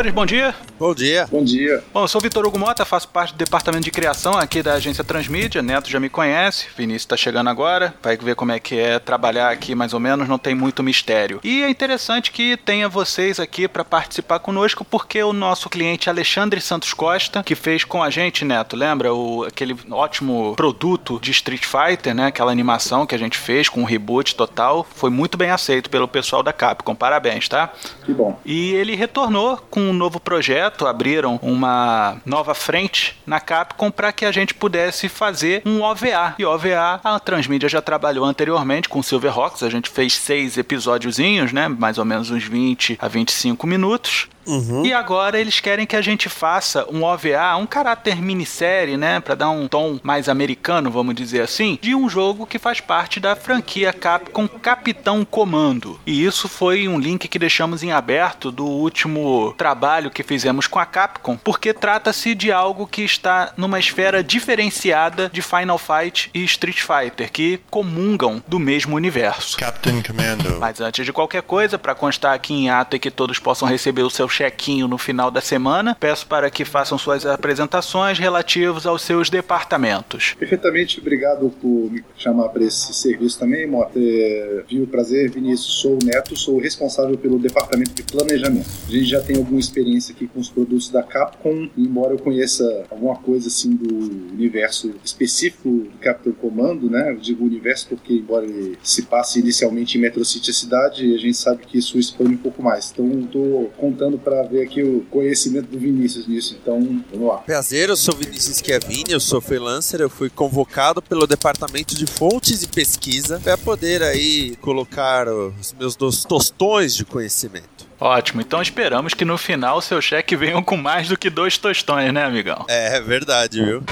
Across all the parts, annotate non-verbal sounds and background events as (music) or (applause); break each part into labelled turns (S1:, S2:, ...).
S1: Senhores, bom dia.
S2: Bom dia.
S3: Bom dia.
S1: Bom, eu sou o Vitor Hugo Mota, faço parte do departamento de criação aqui da agência Transmídia. Neto já me conhece, Vinícius está chegando agora, vai ver como é que é trabalhar aqui mais ou menos, não tem muito mistério. E é interessante que tenha vocês aqui para participar conosco, porque o nosso cliente Alexandre Santos Costa, que fez com a gente, Neto, lembra o, aquele ótimo produto de Street Fighter, né? Aquela animação que a gente fez com um reboot total, foi muito bem aceito pelo pessoal da Capcom. Parabéns, tá?
S3: Que bom.
S1: E ele retornou com um novo projeto, abriram uma nova frente na Capcom para que a gente pudesse fazer um OVA. E OVA, a Transmídia já trabalhou anteriormente com Silverhawks, a gente fez seis episódiozinhos, né? Mais ou menos uns 20 a 25 minutos.
S2: Uhum.
S1: E agora eles querem que a gente faça um OVA, um caráter minissérie, né, para dar um tom mais americano, vamos dizer assim, de um jogo que faz parte da franquia Capcom Capitão Comando. E isso foi um link que deixamos em aberto do último trabalho que fizemos com a Capcom, porque trata-se de algo que está numa esfera diferenciada de Final Fight e Street Fighter, que comungam do mesmo universo.
S2: Captain Commando.
S1: Mas antes de qualquer coisa, para constar aqui em ato e que todos possam receber o seu chequinho no final da semana, peço para que façam suas apresentações relativas aos seus departamentos.
S3: Perfeitamente, obrigado por me chamar para esse serviço também, Mota. É, viu o prazer, Vinícius, sou o Neto, sou o responsável pelo departamento de planejamento. A gente já tem alguma experiência aqui com os produtos da Capcom, embora eu conheça alguma coisa assim do universo específico do Capitão Comando, né? Eu digo universo porque, embora ele se passe inicialmente em Metro City, a cidade, a gente sabe que isso expande um pouco mais. Então, estou contando para ver aqui o conhecimento do Vinícius nisso. Então, vamos lá.
S2: Prazer, eu sou Vinícius Schiavini, eu sou freelancer, eu fui convocado pelo departamento de fontes e pesquisa para poder aí colocar os meus dos tostões de conhecimento.
S1: Ótimo, então esperamos que no final o seu cheque venha com mais do que dois tostões, né, amigão?
S2: É, é verdade, viu?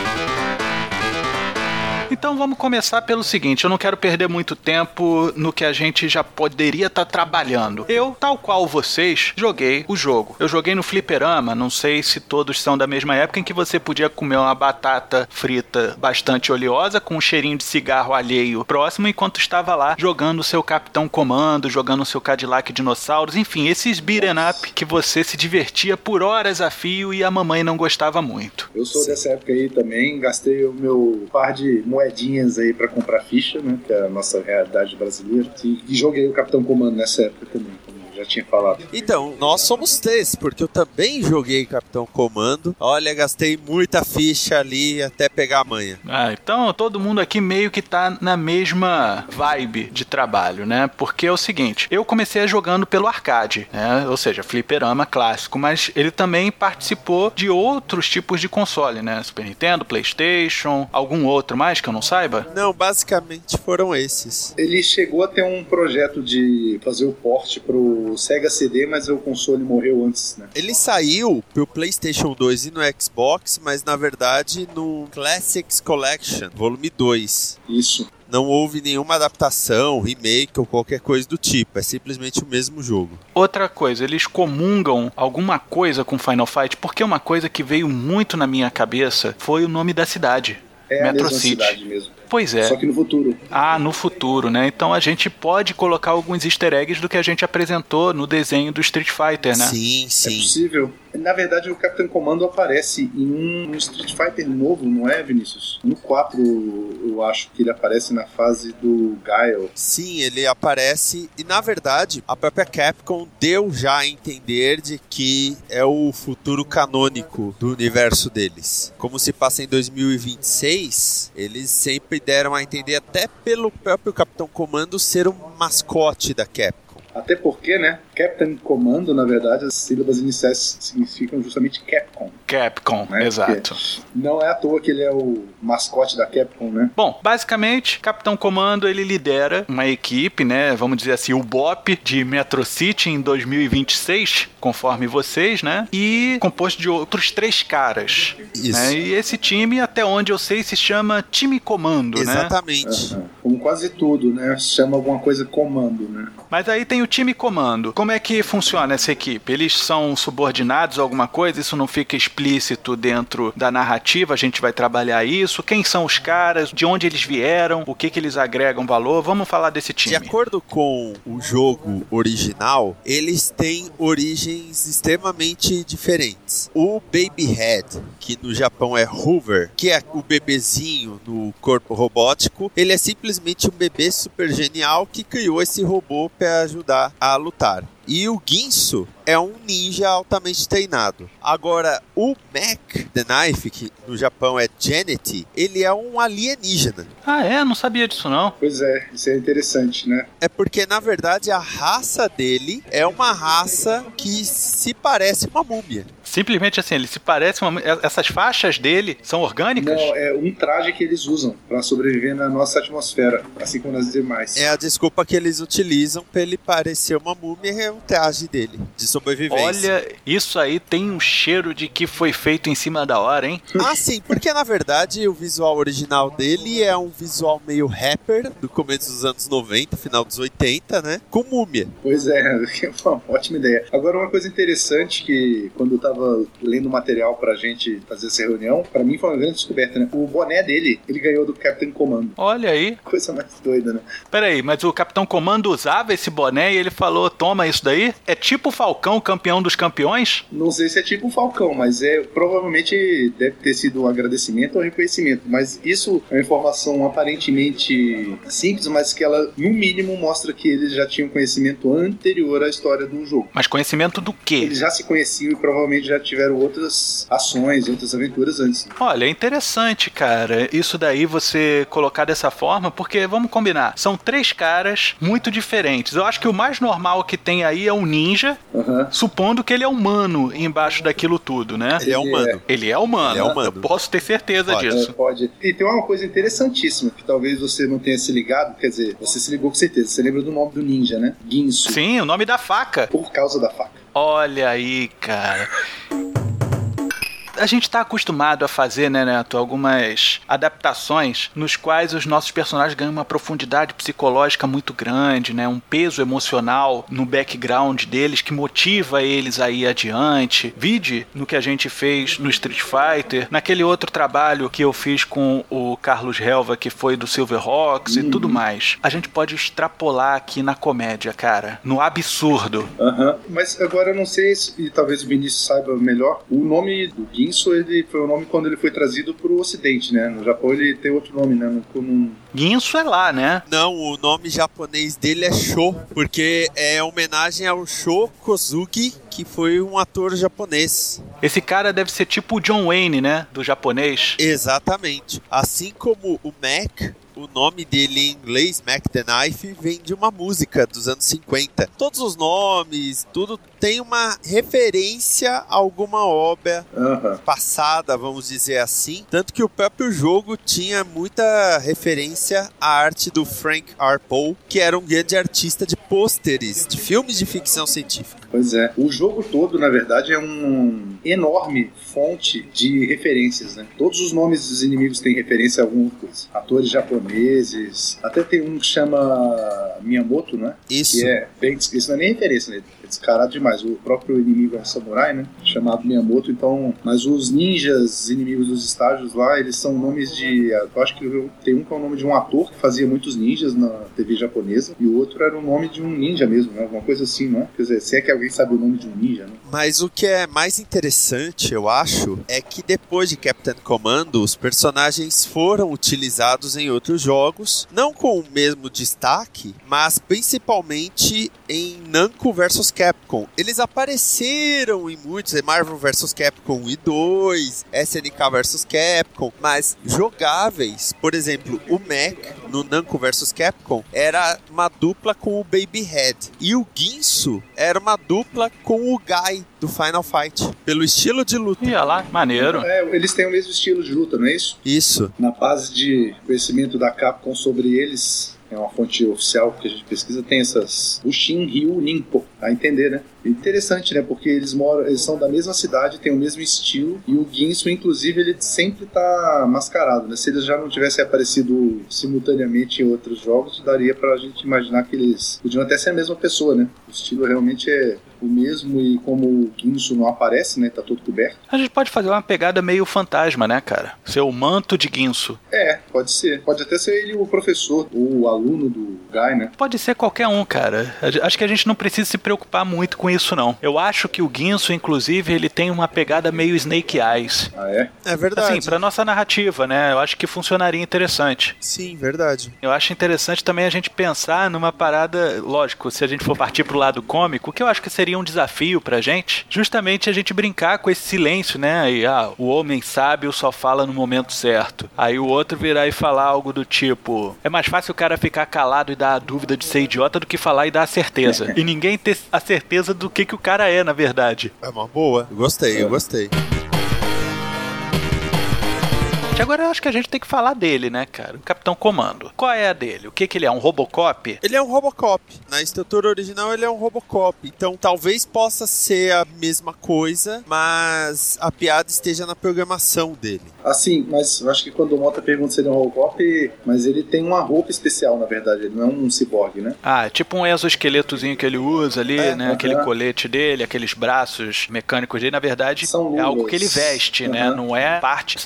S1: Então vamos começar pelo seguinte: eu não quero perder muito tempo no que a gente já poderia estar trabalhando. Eu, tal qual vocês, joguei o jogo. Eu joguei no Fliperama, não sei se todos são da mesma época, em que você podia comer uma batata frita bastante oleosa, com um cheirinho de cigarro alheio próximo, enquanto estava lá jogando o seu Capitão Comando, jogando o seu Cadillac Dinossauros, enfim, esses beat'em up que você se divertia por horas a fio e a mamãe não gostava muito.
S3: Eu sou dessa época aí também, gastei o meu par de moedinhas aí para comprar ficha, né? Que é a nossa realidade brasileira. E, joguei o Capitão Comando nessa época também, já tinha falado.
S2: Então, nós somos três, porque eu também joguei Capitão Comando. Olha, gastei muita ficha ali até pegar a manha.
S1: Ah, então todo mundo aqui meio que tá na mesma vibe de trabalho, né? Porque é o seguinte, eu comecei jogando pelo arcade, né? Ou seja, fliperama clássico, mas ele também participou de outros tipos de console, né? Super Nintendo, PlayStation, algum outro mais que eu não saiba?
S2: Não, basicamente foram esses.
S3: Ele chegou a ter um projeto de fazer o porte pro Sega CD, mas o console morreu antes, né?
S2: Ele saiu pro PlayStation 2 e no Xbox, mas na verdade no Classics Collection, volume 2.
S3: Isso.
S2: Não houve nenhuma adaptação, remake ou qualquer coisa do tipo. É simplesmente o mesmo jogo.
S1: Outra coisa, eles comungam alguma coisa com Final Fight, porque uma coisa que veio muito na minha cabeça foi o nome da cidade.
S3: É a
S1: Metro
S3: mesma
S1: City.
S3: cidade mesmo.
S1: Pois é.
S3: Só que no futuro.
S1: Ah, no futuro, né? Então a gente pode colocar alguns easter eggs do que a gente apresentou no desenho do Street Fighter, né?
S2: Sim,
S3: É
S2: sim.
S3: possível. Na verdade, o Capitão Comando aparece em um, um Street Fighter novo, não é, Vinícius? No 4, eu acho que ele aparece na fase do Guile.
S2: Sim, ele aparece e na verdade a própria Capcom deu já a entender de que é o futuro canônico do universo deles. Como se passa em 2026, eles sempre deram a entender até pelo próprio Capitão Comando ser um mascote da Capcom.
S3: Até porque, né? Captain Commando, na verdade, as sílabas iniciais significam justamente Capcom.
S1: Capcom,
S3: né?
S1: exato.
S3: Porque não é à toa que ele é o mascote da Capcom, né?
S1: Bom, basicamente, Capitão Comando ele lidera uma equipe, né? Vamos dizer assim, o BOP de Metro City em 2026, conforme vocês, né? E composto de outros três caras.
S2: Isso.
S1: né? E esse time, até onde eu sei, se chama Time Comando, né?
S2: Exatamente.
S3: Aham. Como quase tudo, né? Chama alguma coisa comando, né?
S1: Mas aí tem o time comando. Como é que funciona essa equipe? Eles são subordinados a alguma coisa? Isso não fica explícito dentro da narrativa? A gente vai trabalhar isso? Quem são os caras? De onde eles vieram? O que, que eles agregam valor? Vamos falar desse
S2: De
S1: time.
S2: acordo com o jogo original, eles têm origens extremamente diferentes. O Babyhead, que no Japão é Hoover, que é o bebezinho no corpo robótico, ele é simplesmente um bebê super genial que criou esse robô para ajudar a lutar. E o Ginso é um ninja altamente treinado. Agora, o Mac the Knife, que no Japão é Janet, ele é um alienígena.
S1: Ah, é? Não sabia disso, não.
S3: Pois é, isso é interessante, né?
S2: É porque, na verdade, a raça dele é uma raça que se parece uma múmia.
S1: Simplesmente assim, ele se parece. Uma... Essas faixas dele são orgânicas?
S3: Não, é um traje que eles usam para sobreviver na nossa atmosfera, assim como nas demais.
S2: É a desculpa que eles utilizam pra ele parecer uma múmia, é o traje dele, de sobrevivência.
S1: Olha, isso aí tem um cheiro de que foi feito em cima da hora, hein? (laughs)
S2: Ah, sim, porque na verdade o visual original dele é um visual meio rapper do começo dos anos 90, final dos 80, né? Com múmia.
S3: Pois é, (laughs) é uma ótima ideia. Agora, uma coisa interessante que quando eu tava lendo material pra gente fazer essa reunião, pra mim foi uma grande descoberta, né? O boné dele, ele ganhou do Captain Commando.
S1: Olha aí. (laughs)
S3: Coisa mais doida, né?
S1: Peraí, mas o Capitão Comando usava esse boné e ele falou: toma isso daí? É tipo o Falcão, campeão dos campeões?
S3: Não sei se é tipo o Falcão, mas é provavelmente deve ter sido um agradecimento ou reconhecimento. Mas isso é uma informação aparentemente simples, mas que ela, no mínimo, mostra que eles já tinham conhecimento anterior à história do jogo.
S1: Mas conhecimento do quê?
S3: Eles já se conheciam e provavelmente já tiveram outras ações, outras aventuras antes.
S1: Olha, é interessante, cara. Isso daí você colocar dessa forma, porque vamos combinar, são três caras muito diferentes. Eu acho que o mais normal que tem aí é o ninja,
S3: Aham.
S1: supondo que ele é humano embaixo daquilo tudo, né?
S2: Ele é humano.
S1: Ele é humano.
S2: Ele é humano.
S1: Eu posso ter certeza
S2: Pode.
S1: disso.
S3: É, pode. E tem uma coisa interessantíssima que talvez você não tenha se ligado, quer dizer, você se ligou com certeza. Você lembra do nome do ninja, né? Ginsu.
S1: Sim, o nome da faca.
S3: Por causa da faca.
S1: Olha aí, cara. A gente está acostumado a fazer, né, Neto, algumas adaptações nos quais os nossos personagens ganham uma profundidade psicológica muito grande, né, um peso emocional no background deles que motiva eles a ir adiante. Vide no que a gente fez no Street Fighter, naquele outro trabalho que eu fiz com o Carlos Helva, que foi do Silverhawks e tudo mais. A gente pode extrapolar aqui na comédia, cara, no absurdo.
S3: Aham. Mas agora eu não sei se, e talvez o Vinícius saiba melhor, o nome do Ginsu ele foi o nome quando ele foi trazido para o ocidente, né? No Japão ele tem outro nome, né? Não, não...
S1: Guinso é lá, né?
S2: Não, o nome japonês dele é Sho, porque é homenagem ao Sho Kozuki, que foi um ator japonês.
S1: Esse cara deve ser tipo o John Wayne, né? Do japonês.
S2: Exatamente. Assim como o Mac, o nome dele em inglês, Mac the Knife, vem de uma música dos anos 50. Todos os nomes, tudo tem uma referência a alguma obra
S3: Aham.
S2: passada, vamos dizer assim. Tanto que o próprio jogo tinha muita referência à arte do Frank R. Poe, que era um grande artista de pôsteres de filmes de ficção científica.
S3: Pois é. O jogo todo, na verdade, é um enorme fonte de referências, né? Todos os nomes dos inimigos têm referência a alguma coisa. Atores japoneses. Até tem um que chama Miyamoto, né?
S2: Isso.
S3: Que é bem. Isso não é nem referência, né? Descarado demais. O próprio inimigo é samurai, né? Chamado Miyamoto, então. Mas os ninjas inimigos dos estágios lá, eles são nomes de. Eu acho que eu- tem um que é o nome de um ator que fazia muitos ninjas na TV japonesa. E o outro era o nome de um ninja mesmo, né? Alguma coisa assim, não é? Quer dizer, se é que alguém sabe o nome de um ninja, né?
S2: Mas o que é mais interessante, eu acho, é que depois de Captain Commando, os personagens foram utilizados em outros jogos, não com o mesmo destaque, mas principalmente em Namco vs Capcom. Eles apareceram em muitos, Marvel vs Capcom 1 e 2, SNK vs Capcom, mas jogáveis, por exemplo, o Mac no Namco vs Capcom era uma dupla com o Babyhead e o Guinso era uma dupla com o Guy do Final Fight, pelo estilo de luta.
S1: Ia lá, maneiro.
S3: É, eles têm o mesmo estilo de luta, não é isso?
S2: Isso.
S3: Na base de conhecimento da Capcom sobre eles, é uma fonte oficial que a gente pesquisa, tem essas. O Shin Ryu Ninpo, a entender, né? Interessante, né? Porque eles moram, eles são da mesma cidade, têm o mesmo estilo, e o Ginsu, inclusive, ele sempre tá mascarado, né? Se eles já não tivessem aparecido simultaneamente em outros jogos, daria pra gente imaginar que eles podiam até ser a mesma pessoa, né? O estilo realmente é o mesmo e como o Ginsu não aparece, né? Tá todo coberto.
S1: A gente pode fazer uma pegada meio fantasma, né, cara? Ser o manto de Guinso.
S3: É, pode ser. Pode até ser ele o professor, ou o aluno do Guy, né?
S1: Pode ser qualquer um, cara. Acho que a gente não precisa se preocupar muito com isso, não. Eu acho que o Guinso, inclusive, ele tem uma pegada meio Snake Eyes.
S3: Ah, é?
S2: É verdade.
S1: Assim, pra nossa narrativa, né? Eu acho que funcionaria interessante.
S2: Sim, verdade.
S1: Eu acho interessante também a gente pensar numa parada, lógico, se a gente for partir pro lado cômico, o que eu acho que seria um desafio pra gente, justamente a gente brincar com esse silêncio, né? Aí, ah, o homem sábio só fala no momento certo. Aí o outro virar e falar algo do tipo: é mais fácil o cara ficar calado e dar a dúvida de ser idiota do que falar e dar a certeza. (laughs) e ninguém ter a certeza do que, que o cara é, na verdade.
S2: É uma boa. Gostei, eu gostei.
S1: Agora eu acho que a gente tem que falar dele, né, cara? O Capitão Comando. Qual é a dele? O que que ele é? Um Robocop?
S2: Ele é um Robocop. Na estrutura original ele é um Robocop. Então talvez possa ser a mesma coisa, mas a piada esteja na programação dele.
S3: Assim, mas eu acho que quando o Mota pergunta se ele é um Robocop, mas ele tem uma roupa especial, na verdade. Ele não é um ciborgue, né?
S1: Ah, é tipo um exoesqueletozinho que ele usa ali,
S3: É,
S1: né?
S3: aham.
S1: Aquele colete dele, aqueles braços mecânicos dele, na verdade,
S3: São
S1: é algo que ele veste, né?
S3: Aham.
S1: Não é parte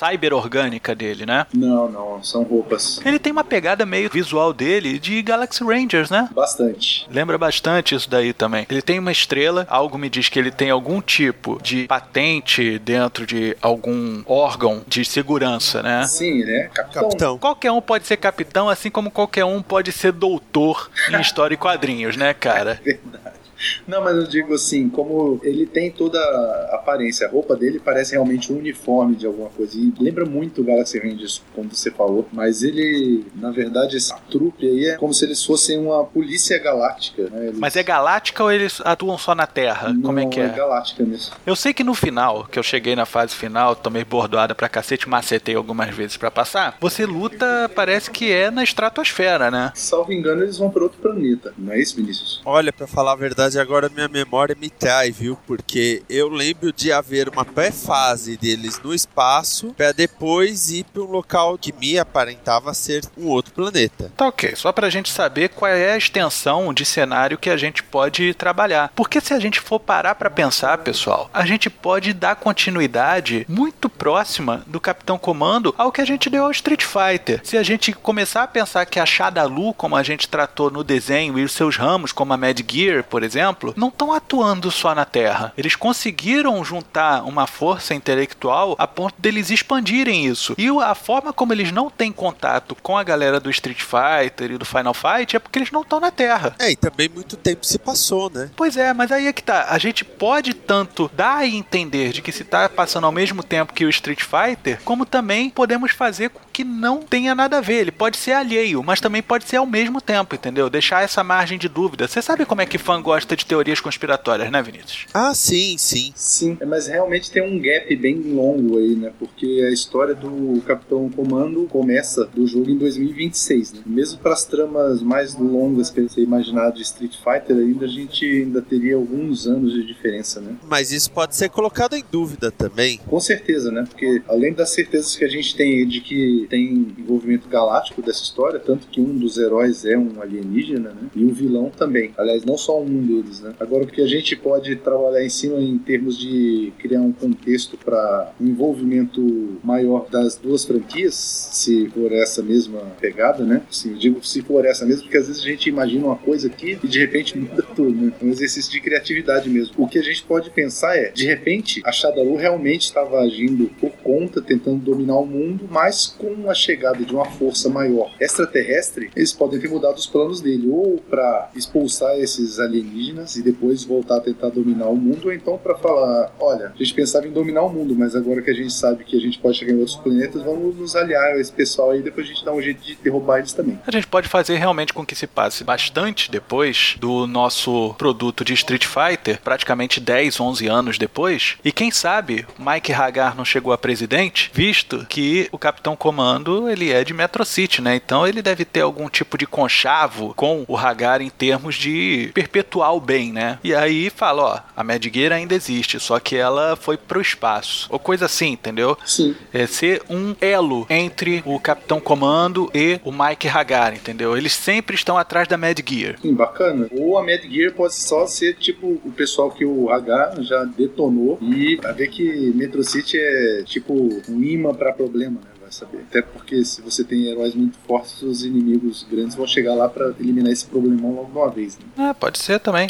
S1: cyber-orgânica dele, né?
S3: Não, não, são roupas.
S1: Ele tem uma pegada meio visual dele de Galaxy Rangers, né?
S3: Bastante.
S1: Lembra bastante isso daí também. Ele tem uma estrela, algo me diz que ele tem algum tipo de patente dentro de algum órgão de segurança, né?
S3: Sim, ele é capitão.
S2: Capitão.
S1: Qualquer um pode ser capitão, assim como qualquer um pode ser doutor em (laughs) história e quadrinhos, né, cara?
S3: Verdade. Não, mas eu digo assim, como ele tem toda a aparência, a roupa dele parece realmente um uniforme de alguma coisa. E lembra muito o Galaxy Rangers, como você falou. Mas ele, na verdade, esse trupe aí é como se eles fossem uma polícia galáctica. Né? Eles-
S1: Mas é galáctica ou eles atuam só na Terra? Como é
S3: Não,
S1: que é?
S3: galáctica mesmo.
S1: Eu sei que no final, que eu cheguei na fase final, tomei bordoada pra cacete, macetei algumas vezes pra passar. Você luta, parece que é na estratosfera, né?
S3: Salvo engano, eles vão para outro planeta. Não é isso, Vinícius?
S2: Olha, pra falar a verdade, agora minha memória me trai, viu? Porque eu lembro de haver uma pré-fase deles no espaço pra depois ir pra um local que me aparentava ser um outro planeta.
S1: Tá ok, só pra gente saber qual é a extensão de cenário que a gente pode trabalhar. Porque se a gente for parar pra pensar, pessoal, a gente pode dar continuidade muito próxima do Capitão Comando ao que a gente deu ao Street Fighter. Se a gente começar a pensar que a Shadalu, como a gente tratou no desenho, e os seus ramos, como a Mad Gear, por exemplo, não estão atuando só na Terra. Eles conseguiram juntar uma força intelectual a ponto deles expandirem isso. E a forma como eles não têm contato com a galera do Street Fighter e do Final Fight é porque eles não estão na Terra.
S2: É, e também muito tempo se passou, né?
S1: Pois é, mas aí é que tá. A gente pode tanto dar a entender de que se tá passando ao mesmo tempo que o Street Fighter, como também podemos fazer com que não tenha nada a ver. Ele pode ser alheio, mas também pode ser ao mesmo tempo, entendeu? Deixar essa margem de dúvida. Você sabe como é que fã gosta de teorias conspiratórias, né, Vinícius?
S2: Ah, sim, sim.
S3: Sim, mas realmente tem um gap bem longo aí, né? Porque a história do Capitão Comando começa do jogo em 2026, né? Mesmo para as tramas mais longas que você imaginar de Street Fighter, ainda a gente ainda teria alguns anos de diferença, né?
S2: Mas isso pode ser colocado em dúvida também.
S3: Com certeza, né? Porque além das certezas que a gente tem aí de que tem envolvimento galáctico dessa história, tanto que um dos heróis é um alienígena, né? E o vilão também. Aliás, não só um deles, né? Agora, o que a gente pode trabalhar em cima em termos de criar um contexto para um envolvimento maior das duas franquias, se for essa mesma pegada, né? Assim, digo se for essa mesmo, porque às vezes a gente imagina uma coisa aqui e de repente (laughs) muda tudo, né? Um exercício de criatividade mesmo. O que a gente pode pensar é, de repente, a Shadalu realmente estava agindo por conta, tentando dominar o mundo, mas com a chegada de uma força maior extraterrestre, eles podem ter mudado os planos dele, ou para expulsar esses alienígenas e depois voltar a tentar dominar o mundo, ou então para falar: olha, a gente pensava em dominar o mundo, mas agora que a gente sabe que a gente pode chegar em outros planetas, vamos nos aliar a esse pessoal aí, depois a gente dá um jeito de derrubar eles também.
S1: A gente pode fazer realmente com que se passe bastante depois do nosso produto de Street Fighter, praticamente 10, 11 anos depois, e quem sabe Mike Hagar não chegou a presidente, visto que o Capitão Comando ele é de Metro City, né? Então ele deve ter algum tipo de conchavo com o Hagar em termos de perpetuar bem, né? E aí fala, ó, a Mad Gear ainda existe, só que ela foi pro espaço. Ou coisa assim, entendeu?
S3: Sim.
S1: É ser um elo entre o Capitão Comando e o Mike Hagar, entendeu? Eles sempre estão atrás da Mad Gear.
S3: Sim, bacana. Ou a Mad Gear pode só ser tipo o pessoal que o Hagar já detonou e a ver que Metro City é tipo um imã para problema, né? Saber. Até porque se você tem heróis muito fortes, os inimigos grandes vão chegar lá para eliminar esse problemão logo de uma vez, né?
S1: É, pode ser também.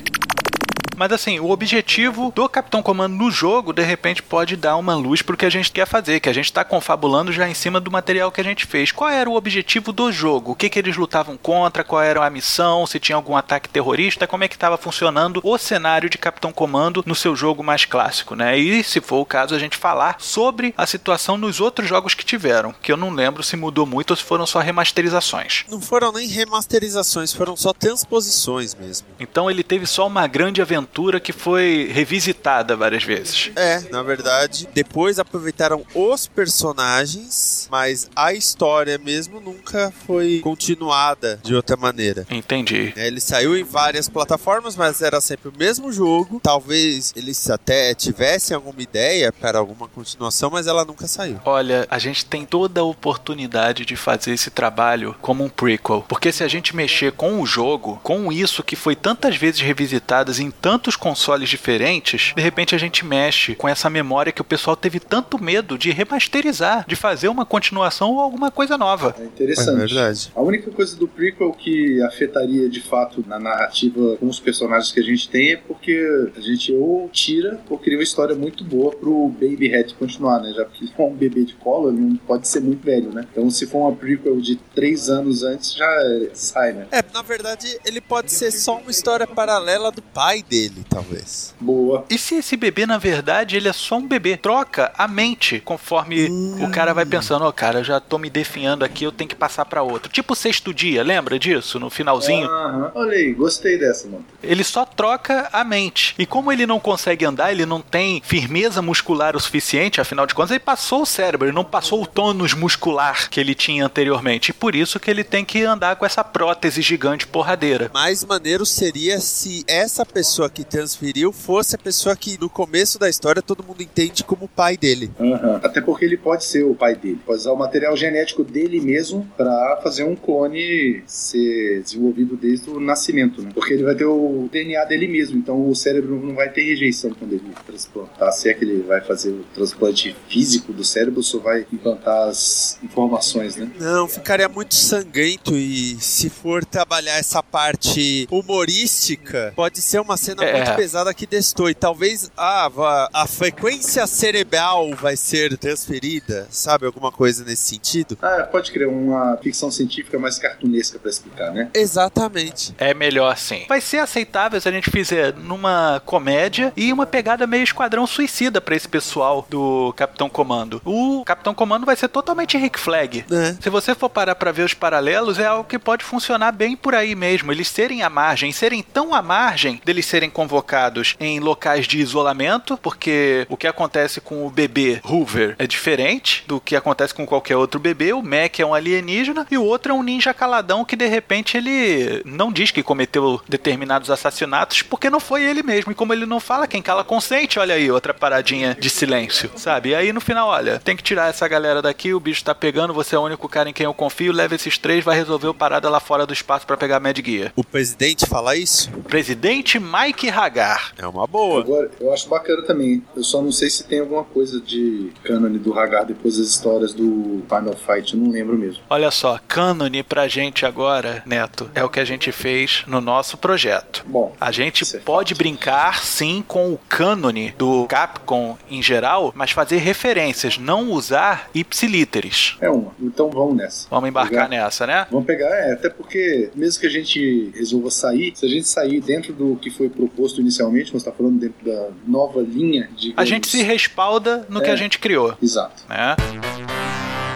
S1: Mas assim, o objetivo do Capitão Comando no jogo, de repente, pode dar uma luz pro que a gente quer fazer, que a gente tá confabulando já em cima do material que a gente fez. Qual era o objetivo do jogo? O que, que eles lutavam contra? Qual era a missão? Se tinha algum ataque terrorista? Como é que estava funcionando o cenário de Capitão Comando no seu jogo mais clássico, né? E se for o caso, a gente falar sobre a situação nos outros jogos que tiveram, que eu não lembro se mudou muito ou se foram só remasterizações.
S2: Não foram nem remasterizações, foram só transposições mesmo.
S1: Então ele teve só uma grande aventura que foi revisitada várias vezes.
S2: É, na verdade, depois aproveitaram os personagens, mas a história mesmo nunca foi continuada de outra maneira.
S1: Entendi.
S2: É, Ele saiu em várias plataformas, mas era sempre o mesmo jogo. Talvez eles até tivessem alguma ideia para alguma continuação, mas ela nunca saiu.
S1: Olha, a gente tem toda a oportunidade de fazer esse trabalho como um prequel. Porque se a gente mexer com o jogo, com isso que foi tantas vezes revisitadas em tantos consoles diferentes, de repente a gente mexe com essa memória que o pessoal teve tanto medo de remasterizar, de fazer uma continuação ou alguma coisa nova.
S3: É interessante.
S2: É verdade.
S3: A única coisa do prequel que afetaria de fato na narrativa com os personagens que a gente tem é porque a gente ou tira ou cria uma história muito boa pro Baby Hat continuar, né? Já porque se for um bebê de colo, ele não pode ser muito velho, né? Então se for uma prequel de três anos antes, já sai, né?
S2: É, na verdade, ele pode ser só uma história paralela do pai dele, talvez.
S3: Boa.
S1: E se esse bebê, na verdade, ele é só um bebê? Troca a mente conforme o cara vai pensando, ó, cara, eu já tô me definhando aqui, eu tenho que passar pra outro. Tipo o sexto dia, lembra disso? No finalzinho.
S3: Aham. Olha aí, gostei dessa, mano.
S1: Ele só troca a mente. E como ele não consegue andar, ele não tem firmeza muscular o suficiente, afinal de contas, ele passou o cérebro, ele não passou o tônus muscular que ele tinha anteriormente. E por isso que ele tem que andar com essa prótese gigante porradeira.
S2: Mais maneiro seria se essa pessoa que transferiu fosse a pessoa que no começo da história todo mundo entende como o pai dele.
S3: Aham. Até porque ele pode ser o pai dele. Pode usar o material genético dele mesmo pra fazer um clone ser desenvolvido desde o nascimento, né? Porque ele vai ter o DNA dele mesmo, então o cérebro não vai ter rejeição quando ele transplantar. Se é que ele vai fazer o transplante físico do cérebro, só vai implantar as informações, né?
S2: Não, ficaria muito sangrento e se for trabalhar essa parte humorística, pode ser uma cena
S1: É.
S2: muito pesada que destoe. Talvez ah, vá- a frequência cerebral vai ser transferida, sabe? Alguma coisa nesse sentido.
S3: Ah, pode criar uma ficção científica mais cartunesca pra explicar, né?
S2: Exatamente.
S1: É melhor assim. Vai ser aceitável se a gente fizer numa comédia e uma pegada meio esquadrão suicida pra esse pessoal do Capitão Comando. O Capitão Comando vai ser totalmente Rick Flag.
S2: É.
S1: Se você for parar pra ver os paralelos, é algo que pode funcionar bem por aí mesmo. Eles serem à margem, serem tão à margem deles serem convocados em locais de isolamento, porque o que acontece com o bebê Hoover é diferente do que acontece com qualquer outro bebê. O Mac é um alienígena e o outro é um ninja caladão que de repente ele não diz que cometeu determinados assassinatos porque não foi ele mesmo. E como ele não fala, quem cala consente, olha aí, outra paradinha de silêncio, sabe? E aí no final, olha, tem que tirar essa galera daqui, o bicho tá pegando, você é o único cara em quem eu confio, leva esses três, vai resolver o parada lá fora do espaço pra pegar a Mad Gear.
S2: O presidente fala isso?
S1: Presidente Mike Mick Hagar.
S2: É uma boa.
S3: Agora, eu acho bacana também. Eu só não sei se tem alguma coisa de cânone do Hagar depois das histórias do Final Fight. Eu não lembro mesmo.
S1: Olha só, cânone pra gente agora, Neto, é o que a gente fez no nosso projeto.
S3: Bom,
S1: A gente
S3: é
S1: pode brincar sim com o cânone do Capcom em geral, mas fazer referências, não usar ipsilíteres.
S3: é uma. Então vamos nessa.
S1: Vamos embarcar
S3: Pegar-
S1: nessa, né?
S3: Vamos pegar, é, até porque, mesmo que a gente resolva sair, se a gente sair dentro do que foi proposto inicialmente, nós está falando dentro da nova linha de.
S1: A gente se respalda no que
S3: É.
S1: a gente criou,
S3: Exato.
S1: né?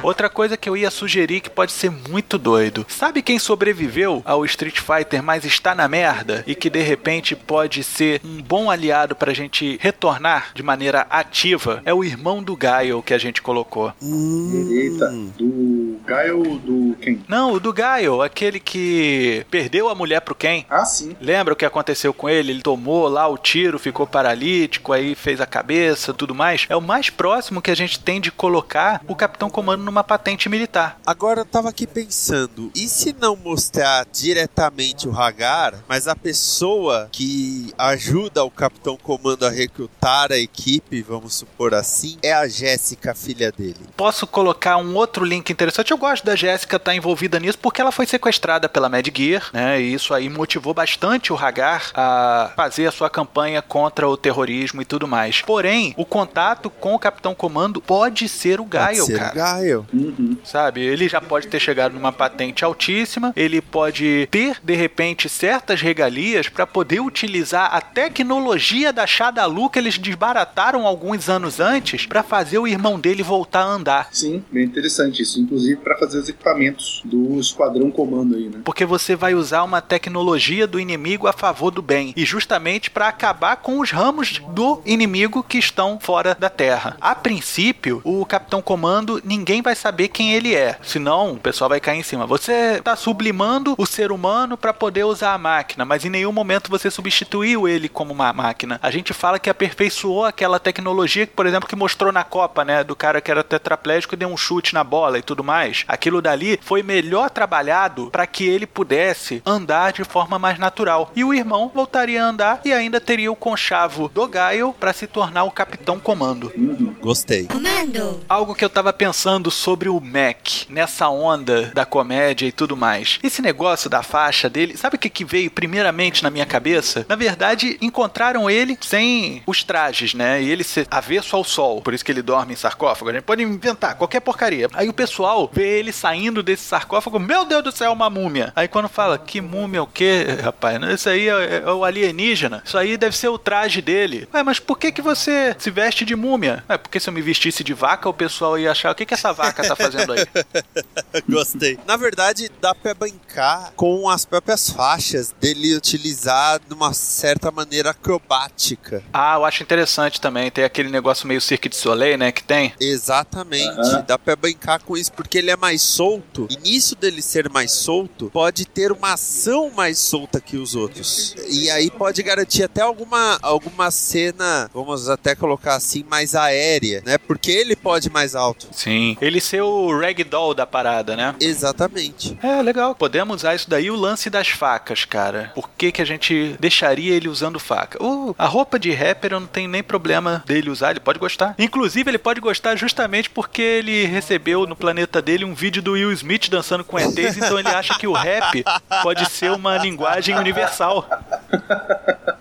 S1: Outra coisa que eu ia sugerir que pode ser muito doido. Sabe quem sobreviveu ao Street Fighter, mas está na merda e que de repente pode ser um bom aliado pra gente retornar de maneira ativa? É o irmão do Gaio que a gente colocou.
S3: Eita, do Gaio do quem?
S1: Não, o do Gaio, aquele que perdeu a mulher pro Ken.
S3: Ah, sim.
S1: Lembra o que aconteceu com ele? Ele tomou lá o tiro, ficou paralítico, aí fez a cabeça, tudo mais. É o mais próximo que a gente tem de colocar o Capitão Comando numa patente militar.
S2: Agora eu tava aqui pensando, e se não mostrar diretamente o Hagar, mas a pessoa que ajuda o Capitão Comando a recrutar a equipe, vamos supor assim, é a Jéssica, filha dele.
S1: Posso colocar um outro link interessante. Eu gosto da Jéssica estar envolvida nisso porque ela foi sequestrada pela Mad Gear, né? E isso aí motivou bastante o Hagar a fazer a sua campanha contra o terrorismo e tudo mais. Porém, o contato com o Capitão Comando pode ser o
S2: Pode
S1: Gaio,
S2: ser o
S1: cara.
S2: Gaio.
S3: Uhum.
S1: sabe? Ele já pode ter chegado numa patente altíssima, ele pode ter de repente certas regalias para poder utilizar a tecnologia da Shadalu que eles desbarataram alguns anos antes para fazer o irmão dele voltar a andar.
S3: Sim, bem interessante isso. Inclusive para fazer os equipamentos do Esquadrão Comando aí, né?
S1: Porque você vai usar uma tecnologia do inimigo a favor do bem. E justamente para acabar com os ramos do inimigo que estão fora da Terra. A princípio, o Capitão Comando, ninguém vai saber quem ele é. Senão, o pessoal vai cair em cima. Você tá sublimando o ser humano para poder usar a máquina, mas em nenhum momento você substituiu ele como uma máquina. A gente fala que aperfeiçoou aquela tecnologia, por exemplo, que mostrou na Copa, né? Do cara que era tetraplégico e deu um chute na bola e tudo mais. Aquilo dali foi melhor trabalhado para que ele pudesse andar de forma mais natural. E o irmão voltaria a andar e ainda teria o conchavo do Gaio para se tornar o Capitão Comando.
S3: Uhum.
S2: Gostei.
S1: Algo que eu tava pensando sobre o Mac, nessa onda da comédia e tudo mais. Esse negócio da faixa dele, sabe o que, que veio primeiramente na minha cabeça? Na verdade, encontraram ele sem os trajes, né? E ele ser avesso ao sol, por isso que ele dorme em sarcófago. A gente pode inventar qualquer porcaria. Aí o pessoal vê ele saindo desse sarcófago, meu Deus do céu, uma múmia. Aí quando fala, que múmia o quê, rapaz? Isso aí é, é o alienígena. Isso aí deve ser o traje dele. Ué, mas por que, que você se veste de múmia? É porque se eu me vestisse de vaca, o pessoal ia achar o que, que essa vaca tá fazendo aí. (laughs)
S2: Gostei. Na verdade, dá pra brincar com as próprias faixas dele utilizar de uma certa maneira acrobática.
S1: Ah, eu acho interessante também. Tem aquele negócio meio Cirque de Soleil, né? Que tem.
S2: Exatamente.
S3: Aham.
S2: Dá pra brincar com isso porque ele é mais solto. E nisso dele ser mais solto, pode ter uma ação mais solta que os outros. E aí pode garantir até alguma, alguma cena, vamos até colocar assim, mais aérea, né? Porque ele pode ir mais alto.
S1: Sim. Ele ser o ragdoll da parada, né?
S2: Exatamente.
S1: É, legal. Podemos usar isso daí. O lance das facas, cara. Por que, que a gente deixaria ele usando faca? Uh, a roupa de rapper eu não tenho nem problema dele usar. Ele pode gostar. Inclusive, ele pode gostar justamente porque ele recebeu no planeta dele um vídeo do Will Smith dançando com ETs. então ele acha que o rap pode ser uma linguagem universal. (laughs)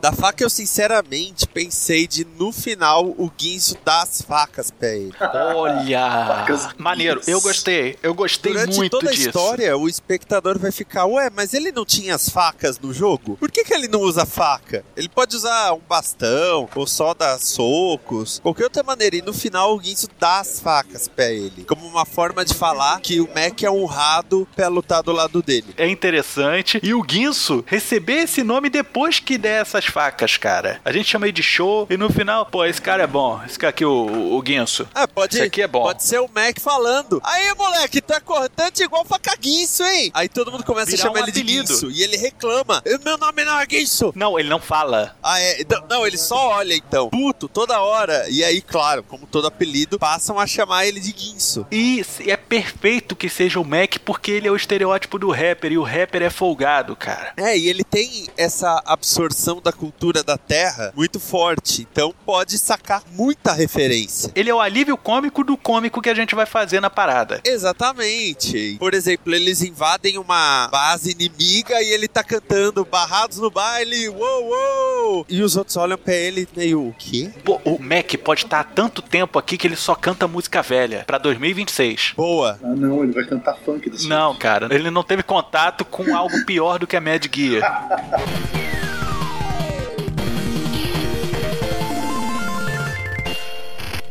S2: Da faca eu sinceramente pensei de no final o Guinso dar as facas pra ele.
S1: Olha! Maneiro. Eu gostei. Eu gostei
S2: Durante
S1: muito
S2: toda
S1: disso.
S2: a história, o espectador vai ficar, ué, mas ele não tinha as facas no jogo? Por que, que ele não usa faca? Ele pode usar um bastão, ou só dar socos, qualquer outra maneira. E no final, o Guinso dá as facas pra ele, como uma forma de falar que o Mac é honrado pra lutar do lado dele.
S1: é interessante. E o Guinso receber esse nome depois que der essas facas, cara. A gente chama ele de show e no final, pô, esse cara é bom. Esse cara aqui, o, o Guinso.
S2: Ah, pode,
S1: Esse aqui é bom.
S2: pode ser o Mac falando. Aí, moleque, tu é cortante igual faca guinso, hein? Aí todo mundo começa
S1: Virar
S2: a chamar
S1: um
S2: ele de guinso. E ele reclama. Meu nome não é guinso.
S1: Não, ele não fala.
S2: Ah, é. Não, Não, ele só olha então. Puto, toda hora. E aí, claro, como todo apelido, passam a chamar ele de guinso.
S1: E é perfeito que seja o Mac porque ele é o estereótipo do rapper e o rapper é folgado, cara.
S2: É, e ele tem essa absorção da cultura da Terra muito forte. Então pode sacar muita referência.
S1: Ele é o alívio cômico do cômico que a gente vai fazer na parada.
S2: Exatamente. Por exemplo, eles invadem uma base inimiga e ele tá cantando barrados no baile, uou, uou. E os outros olham pra ele meio, o quê?
S1: Pô, o Mac pode estar há tanto tempo aqui que ele só canta música velha pra 2026.
S2: Boa.
S3: Ah, não, ele vai cantar funk desse
S1: Não, cara, ele não teve contato com algo pior do que a Mad Gear. (laughs)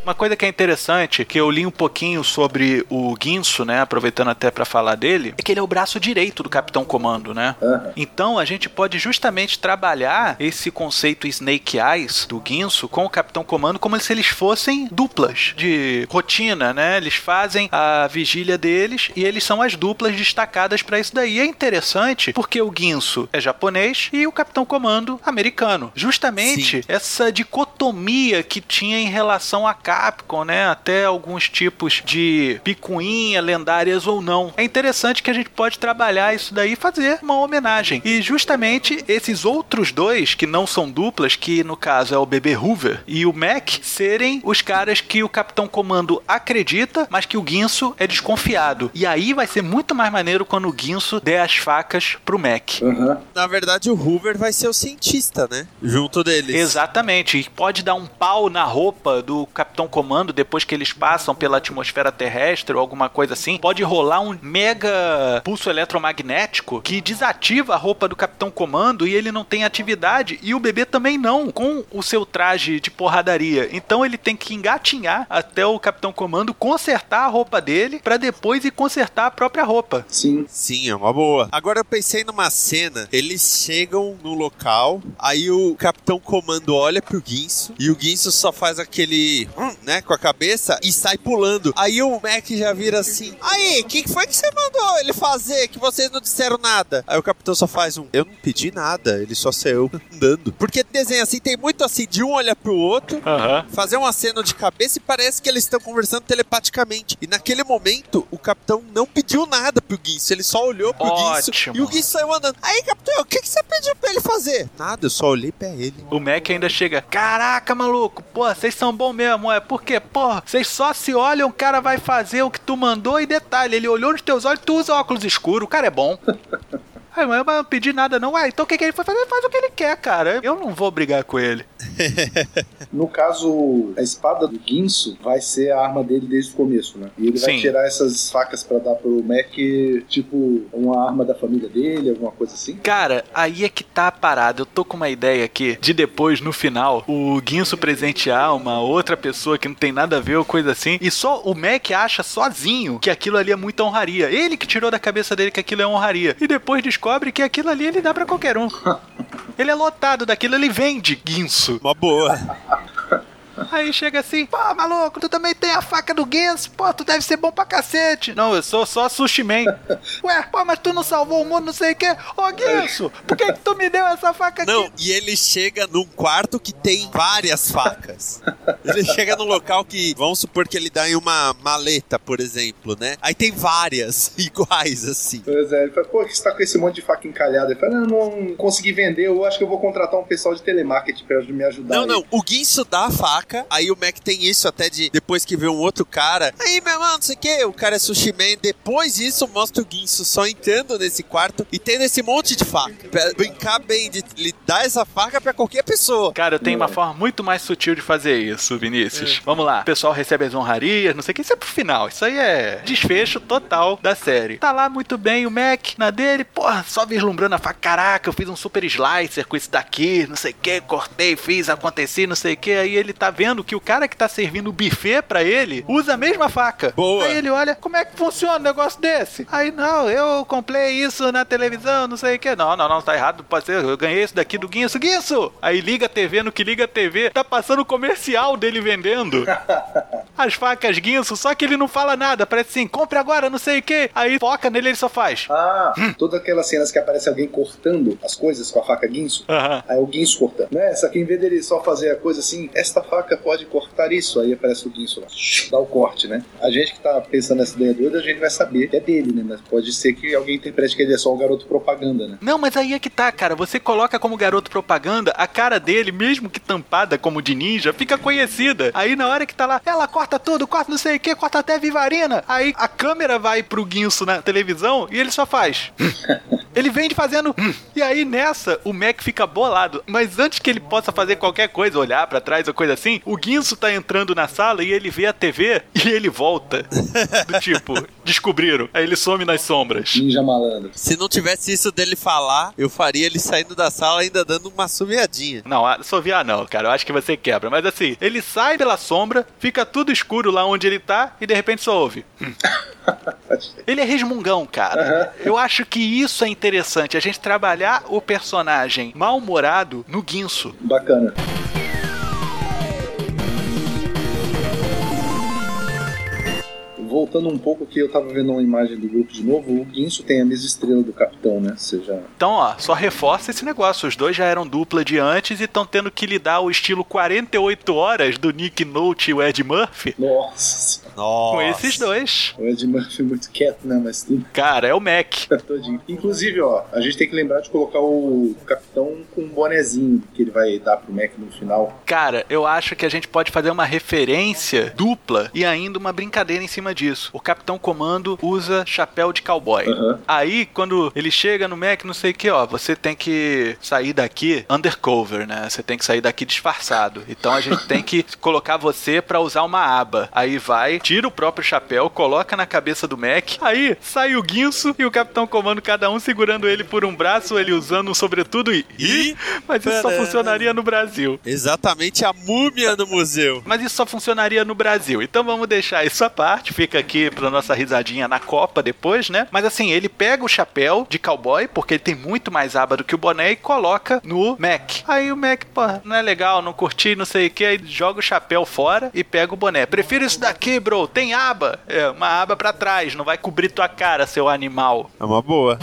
S1: Uma coisa que é interessante, que eu li um pouquinho sobre o Guinso, né, aproveitando até pra falar dele, é que ele é o braço direito do Capitão Comando, né?
S3: Aham.
S1: Então a gente pode justamente trabalhar esse conceito Snake Eyes do Guinso com o Capitão Comando como se eles fossem duplas de rotina, né? Eles fazem a vigília deles e eles são as duplas destacadas pra isso daí. É interessante porque o Guinso é japonês e o Capitão Comando americano. Justamente
S2: Sim.
S1: essa dicotomia que tinha em relação a Capcom, né? Até alguns tipos de picuinha lendárias ou não. É interessante que a gente pode trabalhar isso daí e fazer uma homenagem. E justamente esses outros dois, que não são duplas, que no caso é o Bebê Hoover e o Mac, serem os caras que o Capitão Comando acredita, mas que o Guinso é desconfiado. E aí vai ser muito mais maneiro quando o Guinso der as facas pro Mac.
S3: Aham.
S2: Na verdade, o Hoover vai ser o cientista, né? Junto deles.
S1: Exatamente, e pode dar um pau na roupa do Capitão Comando depois que eles passam pela atmosfera terrestre ou alguma coisa assim. Pode rolar um mega pulso eletromagnético que desativa a roupa do Capitão Comando e ele não tem atividade e o bebê também não, com o seu traje de porradaria. Então ele tem que engatinhar até o Capitão Comando consertar a roupa dele pra depois ir consertar a própria roupa.
S3: Sim.
S2: Sim, é uma boa. Agora eu pensei numa cena, eles chegam no local, aí o Capitão Comando olha pro Guinso, e o Guinso só faz aquele, hum, né, com a cabeça, e sai pulando. Aí o Mac já vira assim, aí, o que, que foi que você mandou ele fazer, que vocês não disseram nada? Aí o Capitão só faz um, eu não pedi nada, ele só saiu (laughs) andando. Porque desenho assim, tem muito assim, de um olhar pro outro,
S1: Aham.
S2: fazer um aceno de cabeça e parece que eles estão conversando telepaticamente. E naquele momento, o capitão não pediu nada pro Guinso, ele só olhou pro. Guinso e o Guinso saiu andando. Aí, capitão, o que, que você pediu pra ele fazer? Nada, eu só olhei pra ele.
S1: O Mac ainda chega, caraca, maluco, pô, vocês são bons mesmo, é porque, pô, vocês só se olham, o cara vai fazer o que tu mandou e detalhe, ele olhou nos teus olhos, tu usa óculos escuros, o cara é bom. (laughs) Aí, mas eu não pedi nada não, ué, então o que, que ele foi fazer? Ele faz o que ele quer, cara, eu não vou brigar com ele. (laughs)
S3: No caso, a espada do Guinso vai ser a arma dele desde o começo, né? E ele vai
S1: Sim.
S3: tirar essas facas pra dar pro Mac, tipo, uma arma da família dele, alguma coisa assim.
S1: Cara, aí é que tá a parada. Eu tô com uma ideia aqui de depois, no final, o Guinso presentear uma outra pessoa que não tem nada a ver ou coisa assim. E só o Mac acha sozinho que aquilo ali é muita honraria. Ele que tirou da cabeça dele que aquilo é honraria. E depois descobre que aquilo ali ele dá pra qualquer um. (laughs) Ele é lotado daquilo, ele vende Guinso.
S2: Uma boa.
S1: Aí chega assim, pô, maluco, tu também tem a faca do Guinso, pô, tu deve ser bom pra cacete. Não, eu sou só sushi man. (laughs) Ué, pô, mas tu não salvou o mundo, não sei o quê. Ô, Guinso, por que que tu me deu essa faca aqui?
S2: Não, e ele chega num quarto que tem várias facas. Ele chega num local que, vamos supor que ele dá em uma maleta, por exemplo, né? Aí tem várias (laughs) iguais, assim.
S3: Pois é, ele fala, pô, que você tá com esse monte de faca encalhada? Ele fala, não, não consegui vender, eu acho que eu vou contratar um pessoal de telemarketing pra me ajudar.
S2: Não,
S3: aí."
S2: não, o Guinso dá a faca, aí o Mac tem isso até de depois que vê um outro cara. Aí, meu irmão, não sei o que, o cara é sushi man. Depois disso, mostra o Guinso só entrando nesse quarto e tendo esse monte de faca. Pra brincar bem de lhe dar essa faca pra qualquer pessoa.
S1: Cara, eu tenho uma forma muito mais sutil de fazer isso, Vinícius. Vamos lá. O pessoal recebe as honrarias, não sei o que. Isso é pro final. Isso aí é desfecho total da série. Tá lá muito bem o Mac na dele, porra, só vislumbrando a faca. Caraca, eu fiz um super slicer com isso daqui, não sei o que, cortei, fiz, aconteci, não sei o que. Aí ele tá vendo que o cara que tá servindo o buffet pra ele usa a mesma faca.
S2: Boa.
S1: Aí ele olha, como é que funciona um negócio desse? Aí, não, eu comprei isso na televisão, não sei o que. Não, não, não, tá errado, pode ser, eu ganhei isso daqui do Guinso. Guinso! Aí liga a TV, no que liga a TV, tá passando o comercial dele vendendo (laughs) as facas guinso, só que ele não fala nada. Parece assim, compre agora, não sei o que. Aí foca nele, ele só faz.
S3: Ah, todas aquelas cenas que aparece alguém cortando as coisas com a faca guinso.
S1: Aham.
S3: Aí o guinso cortando. Né? Só que em vez dele só fazer a coisa assim, esta faca pode cortar isso. Aí aparece o guinso lá. Dá o corte, né? A gente que tá pensando nessa ideia doida, a gente vai saber que é dele, né? Mas pode ser que alguém interprete que ele é só o garoto propaganda, né?
S1: Não, mas aí é que tá, cara. Você coloca como garoto propaganda, a cara dele, mesmo que tampada como de ninja, fica conhecida. Aí na hora que tá lá, ela corta tudo, corta não sei o que, corta até vivarina. Aí a câmera vai pro guinso na televisão e ele só faz. (laughs) ele vem de fazendo. E aí nessa, o Mac fica bolado. Mas antes que ele possa fazer qualquer coisa, olhar pra trás ou coisa assim, o guinso tá entrando na sala e ele vê a TV e ele volta. Do (laughs) tipo, descobriram. Aí ele some nas sombras.
S3: Ninja malandro.
S2: Se não tivesse isso dele falar, eu faria ele saindo da sala ainda dando uma sumiadinha.
S1: Não, a- soviar não, cara. Eu acho que você quebra. Mas assim, ele sai pela sombra, fica tudo escuro lá onde ele tá e de repente só ouve. Hum. (laughs) Ele é resmungão, cara. Eu acho que isso é interessante, a gente trabalhar o personagem mal-humorado no guinso.
S3: Bacana. Voltando um pouco que eu tava vendo uma imagem do grupo de novo, o Guinso tem a mesma estrela do capitão, né? Você já
S1: Então, ó, só reforça esse negócio. Os dois já eram dupla de antes e estão tendo que lidar o estilo 48 horas do Nick Nolte e o Ed Murphy
S3: Nossa,
S2: Nossa.
S1: com esses dois.
S3: o Ed Murphy é muito quieto, né? Mas tudo
S1: Cara, é o Mac.
S3: tá (laughs) todinho. Inclusive, ó, a gente tem que lembrar de colocar o capitão com um bonezinho que ele vai dar pro Mac no final.
S1: Cara, eu acho que a gente pode fazer uma referência dupla e ainda uma brincadeira em cima disso. O Capitão Comando usa chapéu de cowboy.
S3: Aham.
S1: Aí, quando ele chega no Mac, não sei o que, ó, você tem que sair daqui undercover, né? Você tem que sair daqui disfarçado. Então a gente tem que (laughs) colocar você pra usar uma aba. Aí vai, tira o próprio chapéu, coloca na cabeça do Mac. Aí sai o guinso e o Capitão Comando, cada um segurando ele por um braço, ele usando um sobretudo e.
S2: Ih,
S1: Mas isso só funcionaria no Brasil.
S2: Exatamente a múmia no museu.
S1: Mas isso só funcionaria no Brasil. Então vamos deixar isso à parte. Fica aqui pra nossa risadinha na Copa depois, né? Mas assim, ele pega o chapéu de cowboy, porque ele tem muito mais aba do que o boné, e coloca no Mac. Aí o Mac, pô, não é legal, não curti, não sei o que, aí joga o chapéu fora e pega o boné. Prefiro isso daqui, bro. Tem aba. É, uma aba pra trás, não vai cobrir tua cara, seu animal.
S2: É uma boa.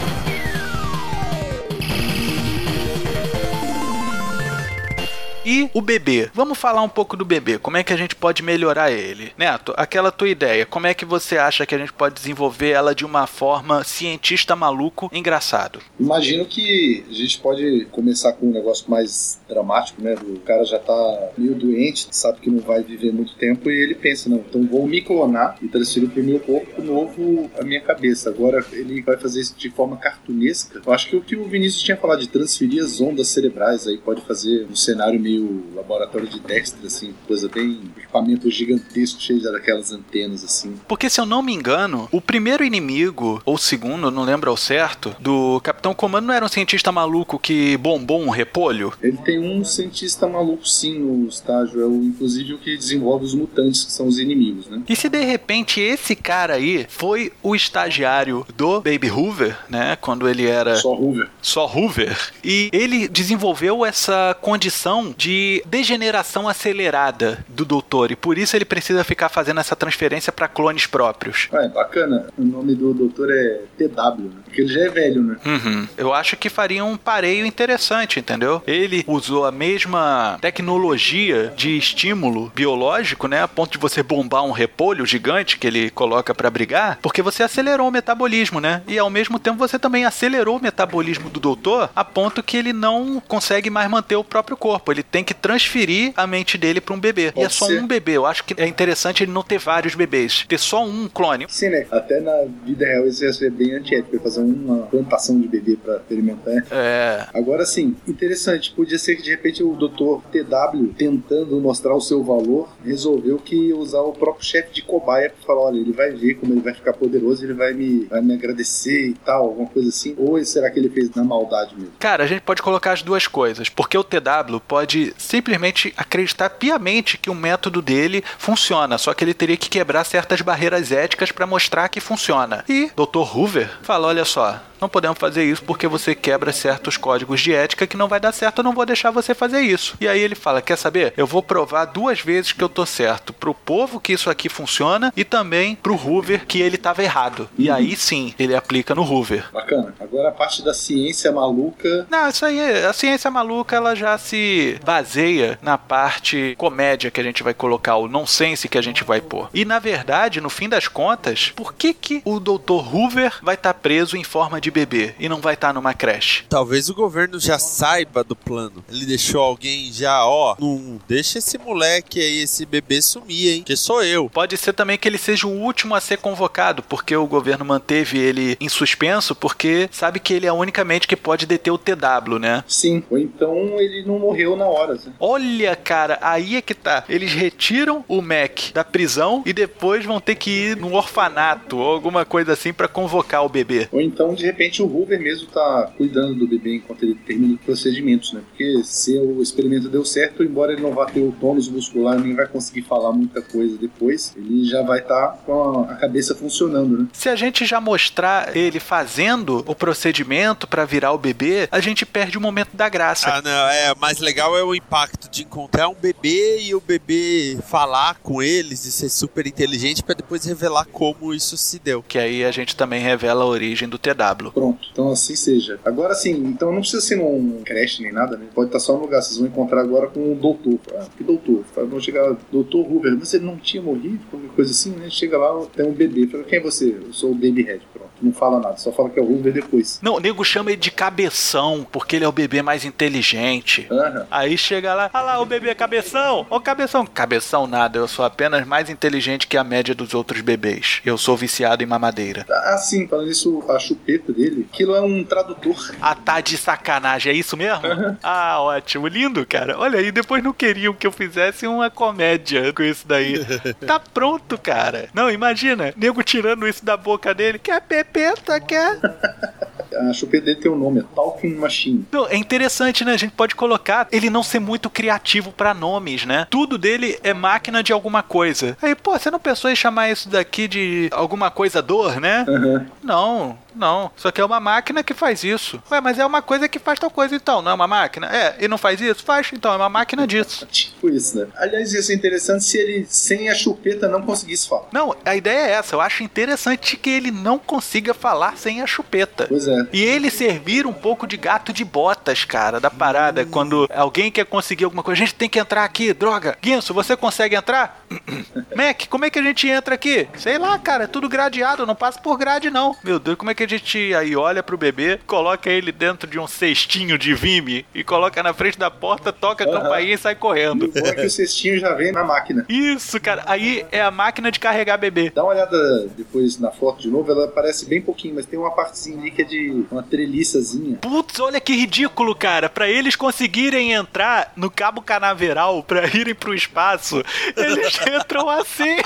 S1: E o bebê. Vamos falar um pouco do bebê. Como é que a gente pode melhorar ele? Neto, aquela tua ideia, como é que você acha que a gente pode desenvolver ela de uma forma cientista maluco engraçado?
S3: Imagino que a gente pode começar com um negócio mais dramático, né? O cara já tá meio doente, sabe que não vai viver muito tempo e ele pensa, não, então vou me clonar e transferir pro meu corpo novo a minha cabeça. Agora ele vai fazer isso de forma cartunesca. Eu acho que o que o Vinícius tinha falado de transferir as ondas cerebrais aí pode fazer um cenário meio laboratório de Dexter, assim, coisa bem equipamento gigantesco cheio daquelas antenas assim.
S1: Porque se eu não me engano, o primeiro inimigo, ou o segundo, não lembro ao certo, do Capitão Comando não era um cientista maluco que bombou um repolho?
S3: Ele tem um cientista maluco sim no estágio, é o, inclusive o que desenvolve os mutantes, que são os inimigos, né?
S1: E se de repente esse cara aí foi o estagiário do Baby Hoover, né? Quando ele era
S3: Só Hoover.
S1: só Hoover, e ele desenvolveu essa condição de degeneração acelerada do doutor, e por isso ele precisa ficar fazendo essa transferência para clones próprios.
S3: Ah, é bacana. O nome do doutor é TW, né? Porque ele já é velho, né?
S1: Uhum. Eu acho que faria um pareio interessante, entendeu? Ele usou a mesma tecnologia de estímulo biológico, né? A ponto de você bombar um repolho gigante que ele coloca pra brigar, porque você acelerou o metabolismo, né? E ao mesmo tempo você também acelerou o metabolismo do doutor a ponto que ele não consegue mais manter o próprio corpo. Ele tem que transferir a mente dele pra um bebê. e
S3: Pode
S1: é só
S3: ser.
S1: um bebê. Eu acho que é interessante ele não ter vários bebês. Ter só um clone.
S3: Sim, né? Até na vida real isso ia ser bem antiético, fazer uma plantação de bebê pra experimentar.
S1: É.
S3: Agora sim, interessante. Podia ser que de repente o Dr. TW, tentando mostrar o seu valor, resolveu que usar o próprio chefe de cobaia pra falar: olha, ele vai ver como ele vai ficar poderoso, ele vai me, vai me agradecer e tal, alguma coisa assim. Ou será que ele fez na maldade mesmo?
S1: Cara, a gente pode colocar as duas coisas, porque o TW pode simplesmente acreditar piamente que o método dele funciona, só que ele teria que quebrar certas barreiras éticas pra mostrar que funciona. E Dr. Hoover fala: olha só, não podemos fazer isso porque você quebra certos códigos de ética que não vai dar certo, eu não vou deixar você fazer isso. E aí ele fala: quer saber? Eu vou provar duas vezes que eu tô certo. Pro povo que isso aqui funciona e também pro Hoover que ele tava errado. E aí sim, ele aplica no Hoover.
S3: Bacana. Agora a parte da ciência maluca.
S1: Não, isso aí, a ciência maluca, ela já se baseia na parte comédia que a gente vai colocar, o nonsense que a gente vai pôr. E na verdade, no fim das contas, por que que o Dr. Hoover vai estar tá preso em forma de bebê e não vai estar tá numa creche?
S2: Talvez o governo já saiba do plano. Ele deixou alguém já, ó, não deixa esse moleque aí, esse bebê sumir, hein? Que sou eu.
S1: Pode ser também que ele seja o último a ser convocado, porque o governo manteve ele em suspenso, porque sabe que ele é a única mente que pode deter o TW, né?
S3: Sim, ou então ele não morreu na hora. Assim.
S1: Olha, cara, aí é que tá. Eles retiram o Mac da prisão e depois vão ter que ir num orfanato ou alguma coisa assim para convocar o bebê.
S3: Ou então, de repente, o Hoover mesmo tá cuidando do bebê enquanto ele termina os procedimentos, né? Porque se o experimento deu certo, embora ele não vá ter o tônus muscular, nem vai conseguir falar muita coisa depois, ele já vai estar tá com a cabeça funcionando, né?
S1: Se a gente já mostrar ele fazendo o procedimento para virar o bebê, a gente perde o momento da graça.
S2: Ah, não, é, mais legal é o impacto de encontrar um bebê e o bebê falar com eles e ser super inteligente para depois revelar como isso se deu.
S1: Que aí a gente também revela a origem do TW.
S3: Pronto, então assim seja. Agora sim, então não precisa ser num creche nem nada, né? Pode estar só no lugar. Vocês vão encontrar agora com o doutor. Ah, que doutor? Vão chegar, doutor Hoover, você não tinha morrido? Qualquer coisa assim, né? Chega lá, tem um bebê. Fala, quem é você? Eu sou o Baby Red. Pronto, não fala nada, só fala que é o Hoover depois.
S1: Não, o nego chama ele de cabeção, porque ele é o bebê mais inteligente.
S3: Uhum.
S1: Aí chega lá, olha lá o bebê cabeção. Ô cabeção. Cabeção nada, eu sou apenas mais inteligente que a média dos outros bebês. Eu sou viciado em mamadeira.
S3: Ah, sim, falando isso, a chupeta dele, aquilo é um tradutor.
S1: Ah, tá de sacanagem, é isso mesmo? Uhum. Ah, ótimo, lindo, cara. Olha aí, depois não queriam que eu fizesse uma comédia com isso daí. (laughs) tá pronto, cara. Não, imagina, nego tirando isso da boca dele. Quer pepeta, quer? (laughs)
S3: a chupeta dele tem um nome, é Talking Machine.
S1: Não, é interessante, né? A gente pode colocar ele não ser muito criativo para nomes, né? Tudo dele é máquina de alguma coisa. Aí, pô, você não pensou em chamar isso daqui de alguma coisa dor, né?
S3: Uhum.
S1: Não, não. Só que é uma máquina que faz isso. Ué, mas é uma coisa que faz tal coisa então, não é uma máquina? É, e não faz isso? Faz, então é uma máquina disso. (laughs)
S3: tipo isso, né? Aliás, ia ser interessante se ele, sem a chupeta, não conseguisse falar.
S1: Não, a ideia é essa. Eu acho interessante que ele não consiga falar sem a chupeta.
S3: Pois é.
S1: E ele servir um pouco de gato de botas, cara, da parada. Hum. Quando alguém quer conseguir alguma coisa, a gente tem que entrar aqui, droga. Guinso, você consegue entrar? (coughs) Mac, como é que a gente entra aqui? Sei lá, cara, é tudo gradeado, não passa por grade não. Meu Deus, como é que a gente aí olha pro bebê, coloca ele dentro de um cestinho de vime e coloca na frente da porta, toca a uhum. campainha e sai correndo.
S3: O é que o cestinho já vem na máquina.
S1: Isso, cara. Aí é a máquina de carregar bebê.
S3: Dá uma olhada depois na foto de novo, ela aparece bem pouquinho, mas tem uma partezinha ali que é de uma treliçazinha.
S1: Putz, olha que ridículo, cara. Para eles conseguirem entrar no Cabo Canaveral, para (laughs) irem pro espaço, eles (laughs) entram assim.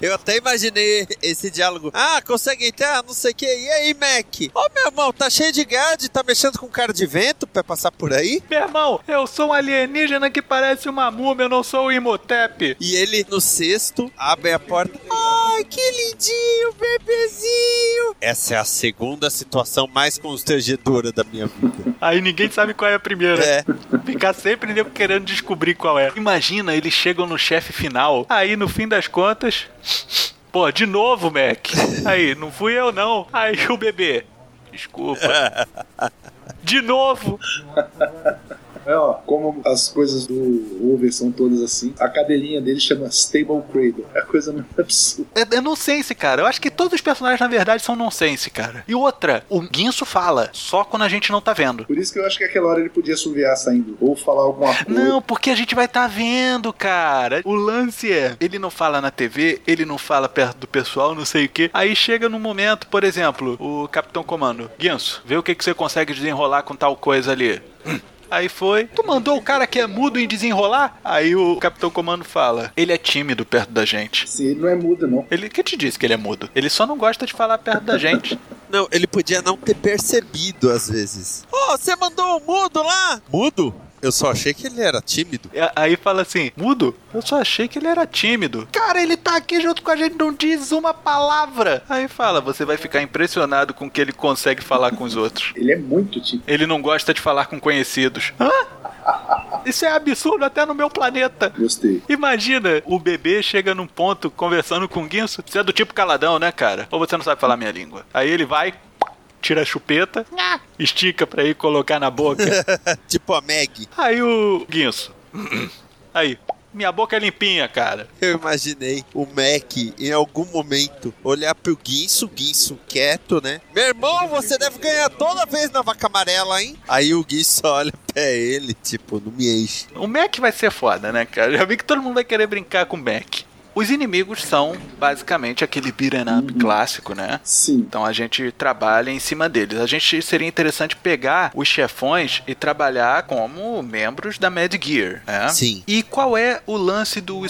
S2: Eu até imaginei esse diálogo. Ah, consegue entrar? Não sei o que. E aí, Mac? Ô, oh, meu irmão, tá cheio de gad, tá mexendo com cara de vento pra passar por aí?
S1: Meu irmão, eu sou um alienígena que parece uma múmia, eu não sou o Imhotep.
S2: E ele, no cesto, abre a porta. Ai, que lindinho, bebezinho. Essa é a segunda situação mais constrangedora da minha vida.
S1: Aí ninguém sabe qual é a primeira.
S2: É.
S1: Ficar sempre querendo descobrir qual é. Imagina, eles chegam no chefe final, aí no fim das contas. Pô, de novo, Mac. Aí, não fui eu não. Aí o bebê. Desculpa. (laughs) De novo.
S3: É, ó, como as coisas do Over são todas assim, a cadelinha dele chama Stable Cradle. É a coisa mais (laughs) absurda.
S1: É, é nonsense, cara. Eu acho que todos os personagens, na verdade, são nonsense, cara. E outra, o Guinso fala, só quando a gente não tá vendo.
S3: Por isso que eu acho que aquela hora ele podia assoviar saindo, ou falar alguma coisa.
S1: Não, porque a gente vai estar tá vendo, cara. O lance é, ele não fala na TV, ele não fala perto do pessoal, não sei o que. Aí chega num momento, por exemplo, o Capitão Comando, Guinso, vê o que, que você consegue desenrolar com tal coisa ali. Hum. Aí foi. Tu mandou o cara que é mudo em desenrolar? Aí o Capitão Comando fala: Ele é tímido perto da gente.
S3: Sim, ele não é mudo, não.
S1: Ele que te disse que ele é mudo? Ele só não gosta de falar perto da gente. (laughs)
S2: Não, ele podia não ter percebido às vezes. Ô, oh, você mandou o mudo lá? Mudo? Eu só achei que ele era tímido.
S1: E Aí fala assim, mudo? Eu só achei que ele era tímido. Cara, ele tá aqui junto com a gente, não diz uma palavra. Aí fala, você vai ficar impressionado com o que ele consegue falar com os outros.
S3: Ele é muito tímido.
S1: Ele não gosta de falar com conhecidos. Hã? Isso é absurdo até no meu planeta.
S3: Gostei.
S1: Imagina, o bebê chega num ponto conversando com o Guinso. Você é do tipo caladão, né, cara? Ou você não sabe falar minha língua? Aí ele vai, tira a chupeta, estica pra ir colocar na boca. (laughs)
S2: tipo a Meg.
S1: Aí o Guinso. (clears throat) Aí, minha boca é limpinha, cara.
S2: Eu imaginei o Mac em algum momento olhar pro Guinso, Guinso quieto, né? Meu irmão, você deve ganhar toda vez na vaca amarela, hein? Aí o Guinso (laughs) olha pra ele, tipo, não me enche.
S1: O Mac vai ser foda, né, cara? Já vi que todo mundo vai querer brincar com o Mac. Os inimigos são basicamente aquele beat'em up clássico, né?
S3: Sim.
S1: Então a gente trabalha em cima deles. A gente seria interessante pegar os chefões e trabalhar como membros da Mad Gear, né?
S2: Sim.
S1: E qual é o lance do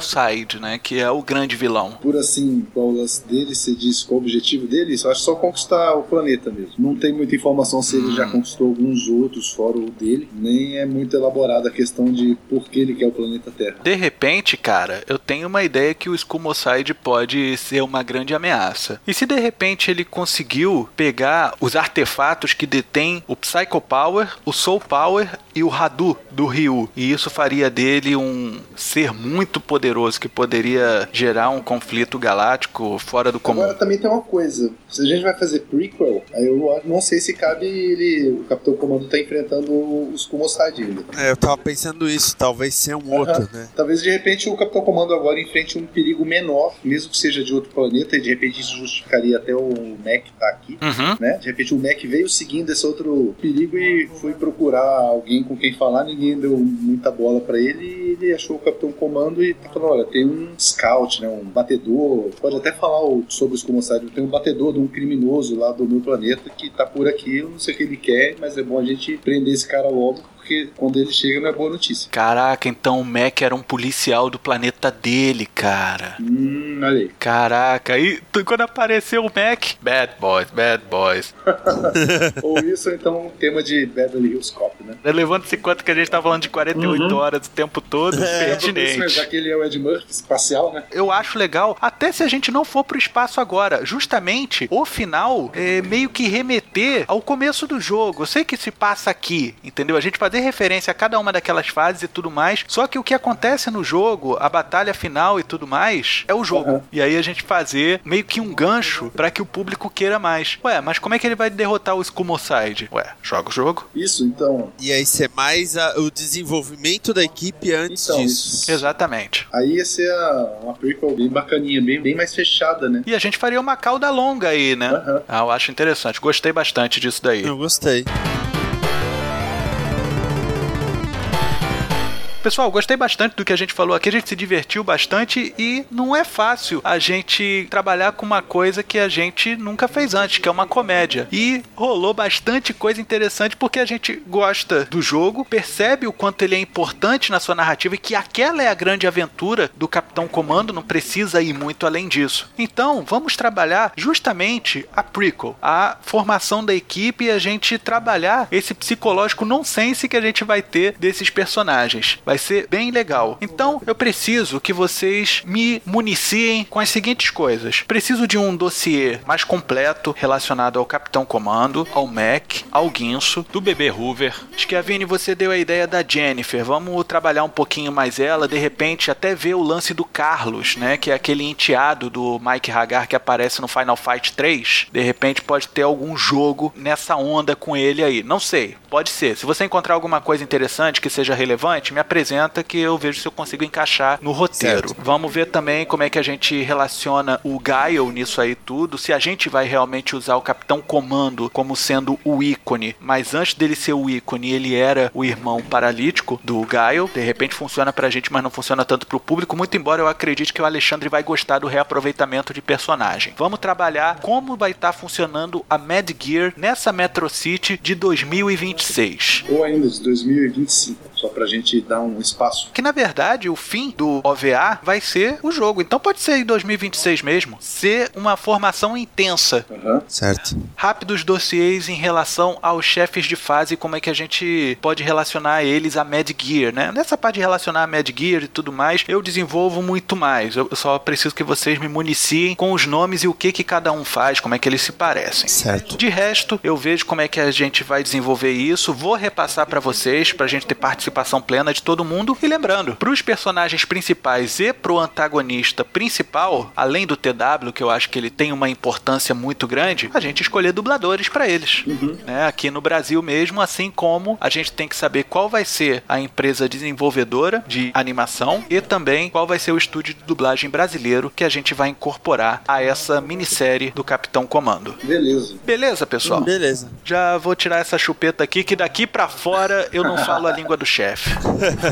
S1: Side, né? Que é o grande vilão.
S3: Por assim, qual o lance dele, você diz qual o objetivo dele, eu acho só conquistar o planeta mesmo. Não tem muita informação se ele já conquistou alguns outros fora o dele, nem é muito elaborada a questão de por que ele quer o planeta Terra.
S1: De repente, cara, eu tenho uma ideia que o Skumoside pode ser uma grande ameaça. E se de repente ele conseguiu pegar os artefatos que detêm o Psycho Power, o Soul Power e o Hadu do Ryu, e isso faria dele um ser muito poderoso que poderia gerar um conflito galáctico fora do comum.
S3: Agora também tem uma coisa, se a gente vai fazer prequel, aí eu não sei se cabe ele, o Capitão Comando tá enfrentando os Kumoside ainda.
S2: É, eu tava pensando isso, talvez ser um outro,
S3: Aham.
S2: né?
S3: Talvez de repente o Capitão Comando agora enfrente um perigo menor, mesmo que seja de outro planeta, e de repente isso justificaria até o Mac estar aqui.
S1: Uhum.
S3: Né? De repente o Mac veio seguindo esse outro perigo e foi procurar alguém com quem falar, ninguém deu muita bola pra ele e ele achou o Capitão Comando e tá falando, olha, tem um scout, né, um batedor, pode até falar sobre os comissários, tem um batedor de um criminoso lá do meu planeta que tá por aqui, eu não sei o que ele quer, mas é bom a gente prender esse cara logo, porque quando ele chega não é boa notícia.
S1: Caraca, então o Mac era um policial do planeta dele, cara.
S3: Hum, olha aí.
S1: Caraca, e quando apareceu o Mac, bad boys, bad boys. (laughs)
S3: Ou isso, ou então um tema de Beverly Hills Cop, né?
S1: Levando-se em conta que a gente tá falando de 48 horas o tempo todo,
S3: É,
S1: pertinente.
S3: já que ele é o Ed Murphy espacial, né?
S1: Eu acho legal, até se a gente não for pro espaço agora, justamente o final é meio que remeter ao começo do jogo. Eu sei que se passa aqui, entendeu? A gente fazer referência a cada uma daquelas fases e tudo mais. Só que o que acontece no jogo, a batalha final e tudo mais, é o jogo.
S3: Uhum.
S1: E aí a gente fazer meio que um gancho pra que o público queira mais. Ué, mas como é que ele vai derrotar o Skumoside? Ué, joga o jogo.
S3: Isso, então.
S2: E aí ser mais a- o desenvolvimento da equipe antes
S3: Então,
S2: disso.
S3: isso.
S1: Exatamente.
S3: Aí ia ser a- uma prequel bem bacaninha, bem, bem mais fechada, né?
S1: E a gente faria uma cauda longa aí, né?
S3: Aham.
S1: Ah, eu acho interessante. Gostei bastante disso daí.
S2: Eu gostei.
S1: Pessoal, gostei bastante do que a gente falou aqui, a gente se divertiu bastante e não é fácil a gente trabalhar com uma coisa que a gente nunca fez antes, que é uma comédia. E rolou bastante coisa interessante porque a gente gosta do jogo, percebe o quanto ele é importante na sua narrativa e que aquela é a grande aventura do Capitão Comando, não precisa ir muito além disso. Então, vamos trabalhar justamente a prequel, a formação da equipe e a gente trabalhar esse psicológico nonsense que a gente vai ter desses personagens. Vai ser bem legal. Então, eu preciso que vocês me municiem com as seguintes coisas. Preciso de um dossiê mais completo relacionado ao Capitão Comando, ao Mac, ao Guinso, do bebê Hoover. Schiavini, você deu a ideia da Jennifer. Vamos trabalhar um pouquinho mais ela, de repente até ver o lance do Carlos, né, que é aquele enteado do Mike Hagar que aparece no Final Fight 3. De repente pode ter algum jogo nessa onda com ele aí. Não sei, pode ser. Se você encontrar alguma coisa interessante que seja relevante, me apresenta que eu vejo se eu consigo encaixar no roteiro.
S2: Certo.
S1: Vamos ver também como é que a gente relaciona o Gaio nisso aí tudo, se a gente vai realmente usar o Capitão Comando como sendo o ícone, mas antes dele ser o ícone, ele era o irmão paralítico do Gaio. De repente funciona pra gente, mas não funciona tanto pro público, muito embora eu acredite que o Alexandre vai gostar do reaproveitamento de personagem. Vamos trabalhar como vai estar funcionando a Mad Gear nessa Metro City de 2026.
S3: Ou ainda de 2025, só pra gente dar um um espaço.
S1: Que na verdade o fim do OVA vai ser o jogo. Então pode ser em 2026 mesmo. Ser uma formação intensa.
S3: Uhum.
S2: Certo.
S1: Rápidos dossiês em relação aos chefes de fase, como é que a gente pode relacionar eles a Mad Gear, né? Nessa parte de relacionar a Mad Gear e tudo mais, eu desenvolvo muito mais. Eu só preciso que vocês me municiem com os nomes e o que que cada um faz, como é que eles se parecem.
S2: Certo.
S1: De resto, eu vejo como é que a gente vai desenvolver isso, vou repassar para vocês, pra gente ter participação plena de todo mundo. E lembrando, pros personagens principais e pro antagonista principal, além do TW, que eu acho que ele tem uma importância muito grande, a gente escolher dubladores para eles. Né? Aqui no Brasil mesmo, assim como a gente tem que saber qual vai ser a empresa desenvolvedora de animação e também qual vai ser o estúdio de dublagem brasileiro que a gente vai incorporar a essa minissérie do Capitão Comando.
S3: Beleza.
S1: Beleza, pessoal?
S2: Beleza.
S1: Já vou tirar essa chupeta aqui, que daqui pra fora eu não (laughs) falo a língua do chefe. (laughs)